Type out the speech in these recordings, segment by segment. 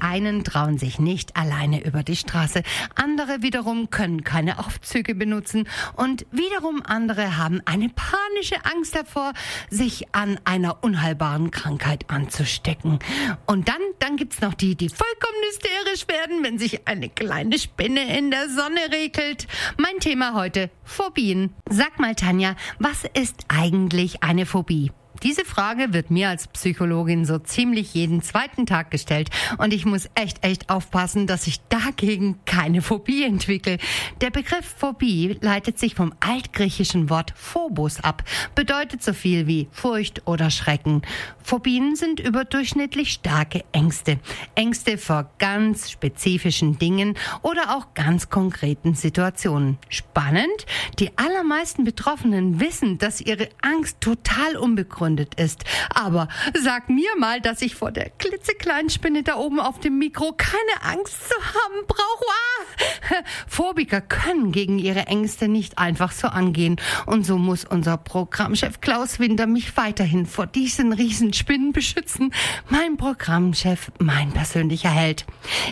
Einen trauen sich nicht alleine über die Straße, andere wiederum können keine Aufzüge benutzen und wiederum andere haben eine panische Angst davor, sich an einer unheilbaren Krankheit anzustecken. Und dann, dann gibt's noch die, die vollkommen hysterisch werden, wenn sich eine kleine Spinne in der Sonne regelt. Mein Thema heute, Phobien. Sag mal, Tanja, was ist eigentlich eine Phobie? Diese Frage wird mir als Psychologin so ziemlich jeden zweiten Tag gestellt und ich muss echt, echt aufpassen, dass ich dagegen keine Phobie entwickle. Der Begriff Phobie leitet sich vom altgriechischen Wort Phobos ab, bedeutet so viel wie Furcht oder Schrecken. Phobien sind überdurchschnittlich starke Ängste. Ängste vor ganz spezifischen Dingen oder auch ganz konkreten Situationen. Spannend, die allermeisten Betroffenen wissen, dass ihre Angst total unbegründet begründet ist. Aber sag mir mal, dass ich vor der klitzekleinen Spinne da oben auf dem Mikro keine Angst zu haben brauche. Ah! Phobiker können gegen ihre Ängste nicht einfach so angehen. Und so muss unser Programmchef Klaus Winter mich weiterhin vor diesen Riesenspinnen beschützen. Mein Programmchef, mein persönlicher Held.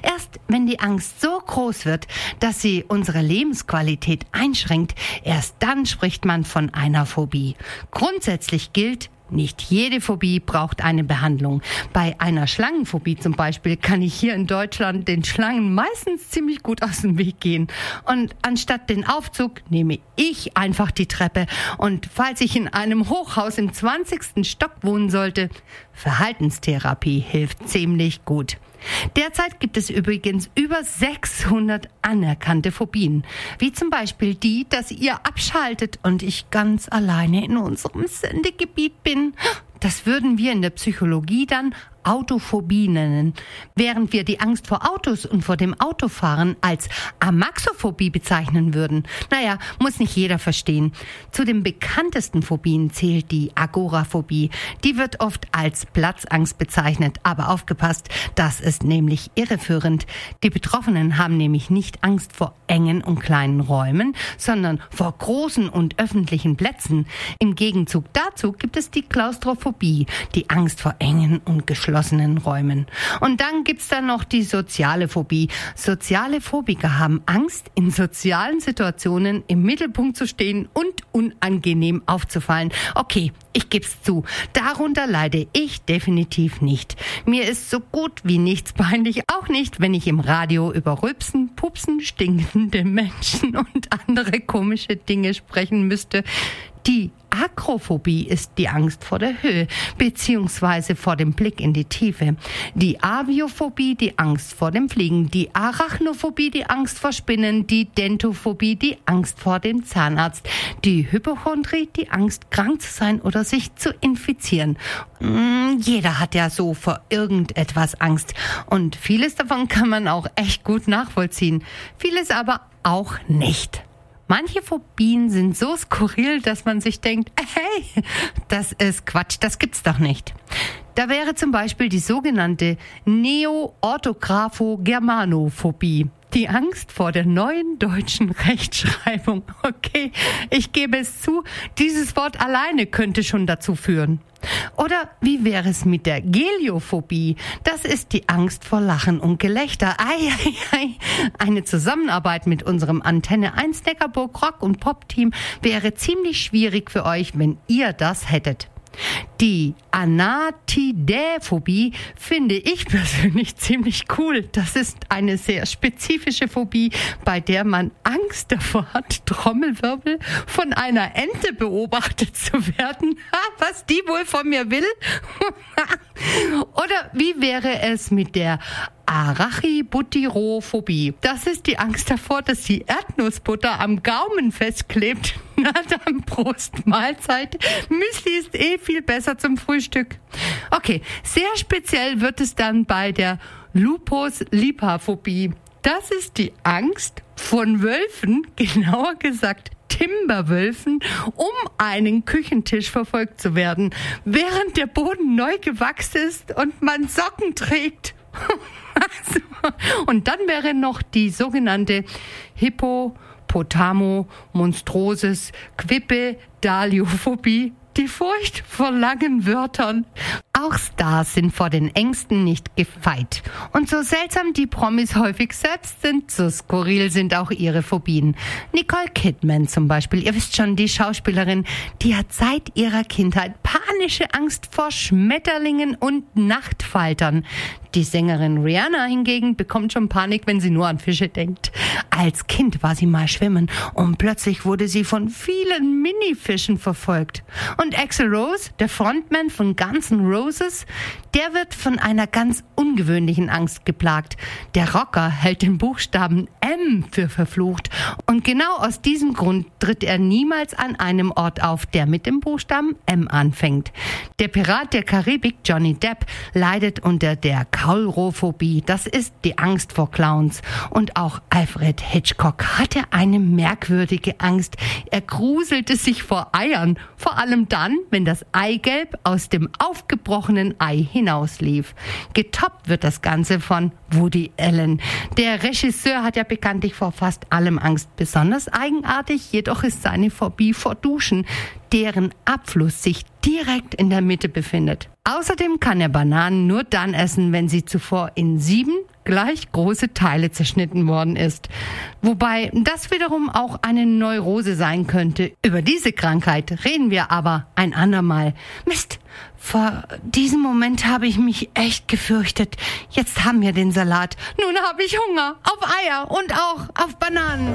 Erst wenn die Angst so groß wird, dass sie unsere Lebensqualität einschränkt, erst dann spricht man von einer Phobie. Grundsätzlich gilt, nicht jede Phobie braucht eine Behandlung. Bei einer Schlangenphobie zum Beispiel kann ich hier in Deutschland den Schlangen meistens ziemlich gut aus dem Weg gehen. Und anstatt den Aufzug nehme ich einfach die Treppe. Und falls ich in einem Hochhaus im 20. Stock wohnen sollte, Verhaltenstherapie hilft ziemlich gut. Derzeit gibt es übrigens über 600 anerkannte Phobien, wie zum Beispiel die, dass ihr abschaltet und ich ganz alleine in unserem Sendegebiet bin. Das würden wir in der Psychologie dann Autophobie nennen, während wir die Angst vor Autos und vor dem Autofahren als Amaxophobie bezeichnen würden. Naja, muss nicht jeder verstehen. Zu den bekanntesten Phobien zählt die Agoraphobie. Die wird oft als Platzangst bezeichnet, aber aufgepasst, das ist nämlich irreführend. Die Betroffenen haben nämlich nicht Angst vor engen und kleinen Räumen, sondern vor großen und öffentlichen Plätzen. Im Gegenzug dazu gibt es die Klaustrophobie, die Angst vor engen und geschlossenen geschlossenen Räumen. Und dann gibt's da noch die soziale Phobie. Soziale Phobiker haben Angst, in sozialen Situationen im Mittelpunkt zu stehen und unangenehm aufzufallen. Okay, ich geb's zu. Darunter leide ich definitiv nicht. Mir ist so gut wie nichts peinlich, auch nicht, wenn ich im Radio über Rülpsen, Pupsen, stinkende Menschen und andere komische Dinge sprechen müsste. Die Akrophobie ist die Angst vor der Höhe beziehungsweise vor dem Blick in die Tiefe. Die Aviophobie die Angst vor dem Fliegen. Die Arachnophobie die Angst vor Spinnen. Die Dentophobie die Angst vor dem Zahnarzt. Die Hypochondrie die Angst krank zu sein oder sich zu infizieren. Mm, jeder hat ja so vor irgendetwas Angst und vieles davon kann man auch echt gut nachvollziehen. Vieles aber auch nicht. Manche Phobien sind so skurril, dass man sich denkt, hey, das ist Quatsch, das gibt's doch nicht. Da wäre zum Beispiel die sogenannte Neo-Orthographo-Germanophobie. Die Angst vor der neuen deutschen Rechtschreibung. Okay, ich gebe es zu, dieses Wort alleine könnte schon dazu führen. Oder wie wäre es mit der Geliophobie? Das ist die Angst vor Lachen und Gelächter. Ei, ei, ei. Eine Zusammenarbeit mit unserem Antenne 1 Neckarburg Rock und Pop Team wäre ziemlich schwierig für euch, wenn ihr das hättet. Die Anatidäphobie finde ich persönlich ziemlich cool. Das ist eine sehr spezifische Phobie, bei der man Angst davor hat, Trommelwirbel von einer Ente beobachtet zu werden. Was die wohl von mir will? Oder wie wäre es mit der Arachibutyrophobie. Das ist die Angst davor, dass die Erdnussbutter am Gaumen festklebt. Dann Prost, Mahlzeit. Müsli ist eh viel besser zum Frühstück. Okay, sehr speziell wird es dann bei der Lupus Lipaphobie. Das ist die Angst von Wölfen, genauer gesagt Timberwölfen, um einen Küchentisch verfolgt zu werden, während der Boden neu gewachsen ist und man Socken trägt. und dann wäre noch die sogenannte Hippopotamo monstrosis Quippe Daliophobie die Furcht vor langen Wörtern. Auch Stars sind vor den Ängsten nicht gefeit. Und so seltsam die Promis häufig selbst sind, so skurril sind auch ihre Phobien. Nicole Kidman zum Beispiel, ihr wisst schon, die Schauspielerin, die hat seit ihrer Kindheit panische Angst vor Schmetterlingen und Nachtfaltern. Die Sängerin Rihanna hingegen bekommt schon Panik, wenn sie nur an Fische denkt. Als Kind war sie mal schwimmen und plötzlich wurde sie von vielen Minifischen verfolgt. Und Axel Rose, der Frontman von Guns N' Roses, der wird von einer ganz ungewöhnlichen Angst geplagt. Der Rocker hält den Buchstaben M für verflucht. Und genau aus diesem Grund tritt er niemals an einem Ort auf, der mit dem Buchstaben M anfängt. Der Pirat der Karibik, Johnny Depp, leidet unter der Kaulrophobie. Das ist die Angst vor Clowns. Und auch Alfred Hitchcock hatte eine merkwürdige Angst. Er gruselte sich vor Eiern. Vor allem dann, wenn das Eigelb aus dem aufgebrochenen Ei hinauslief. Getoppt wird das Ganze von Woody Allen. Der Regisseur hat ja bekanntlich vor fast allem Angst. Besonders eigenartig jedoch ist seine Phobie vor Duschen, deren Abfluss sich direkt in der Mitte befindet. Außerdem kann er Bananen nur dann essen, wenn sie zuvor in sieben gleich große Teile zerschnitten worden ist. Wobei das wiederum auch eine Neurose sein könnte. Über diese Krankheit reden wir aber ein andermal. Mist, vor diesem Moment habe ich mich echt gefürchtet. Jetzt haben wir den Salat. Nun habe ich Hunger auf Eier und auch auf Bananen.